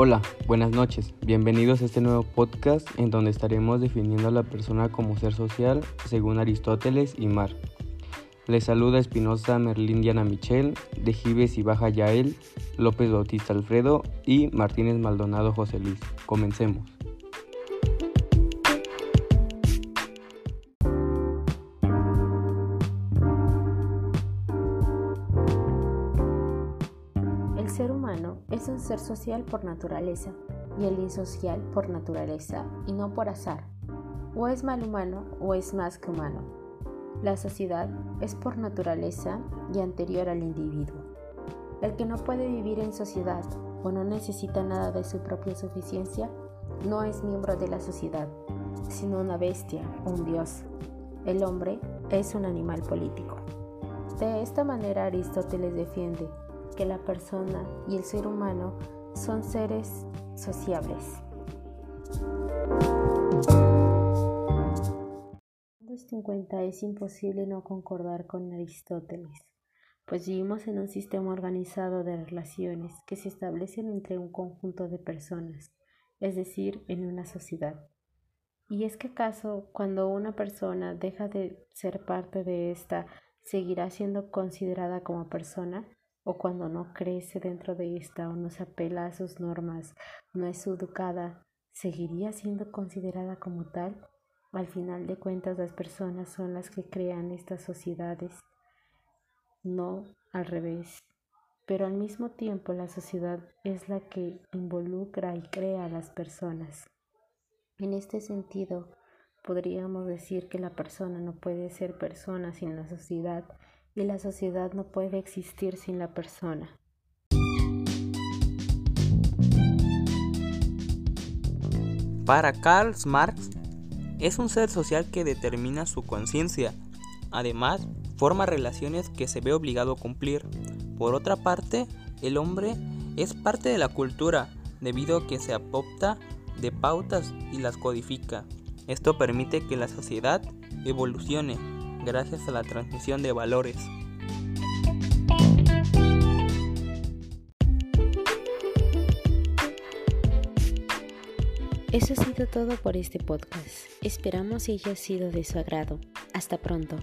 Hola, buenas noches. Bienvenidos a este nuevo podcast en donde estaremos definiendo a la persona como ser social según Aristóteles y Mar. Les saluda Espinosa Merlín Diana Michel, de Gives y Baja Yael, López Bautista Alfredo y Martínez Maldonado José Luis. Comencemos. Ser humano es un ser social por naturaleza y el insocial por naturaleza y no por azar. O es mal humano o es más que humano. La sociedad es por naturaleza y anterior al individuo. El que no puede vivir en sociedad o no necesita nada de su propia suficiencia no es miembro de la sociedad, sino una bestia un dios. El hombre es un animal político. De esta manera Aristóteles defiende que la persona y el ser humano son seres sociables. 250 es imposible no concordar con Aristóteles, pues vivimos en un sistema organizado de relaciones que se establecen entre un conjunto de personas, es decir, en una sociedad. ¿Y es que acaso cuando una persona deja de ser parte de esta, seguirá siendo considerada como persona? O cuando no crece dentro de esta o no se apela a sus normas, no es educada, ¿seguiría siendo considerada como tal? Al final de cuentas las personas son las que crean estas sociedades, no al revés. Pero al mismo tiempo la sociedad es la que involucra y crea a las personas. En este sentido, podríamos decir que la persona no puede ser persona sin la sociedad y la sociedad no puede existir sin la persona. Para Karl Marx, es un ser social que determina su conciencia. Además, forma relaciones que se ve obligado a cumplir. Por otra parte, el hombre es parte de la cultura debido a que se apopta de pautas y las codifica. Esto permite que la sociedad evolucione gracias a la transmisión de valores. Eso ha sido todo por este podcast. Esperamos que haya sido de su agrado. Hasta pronto.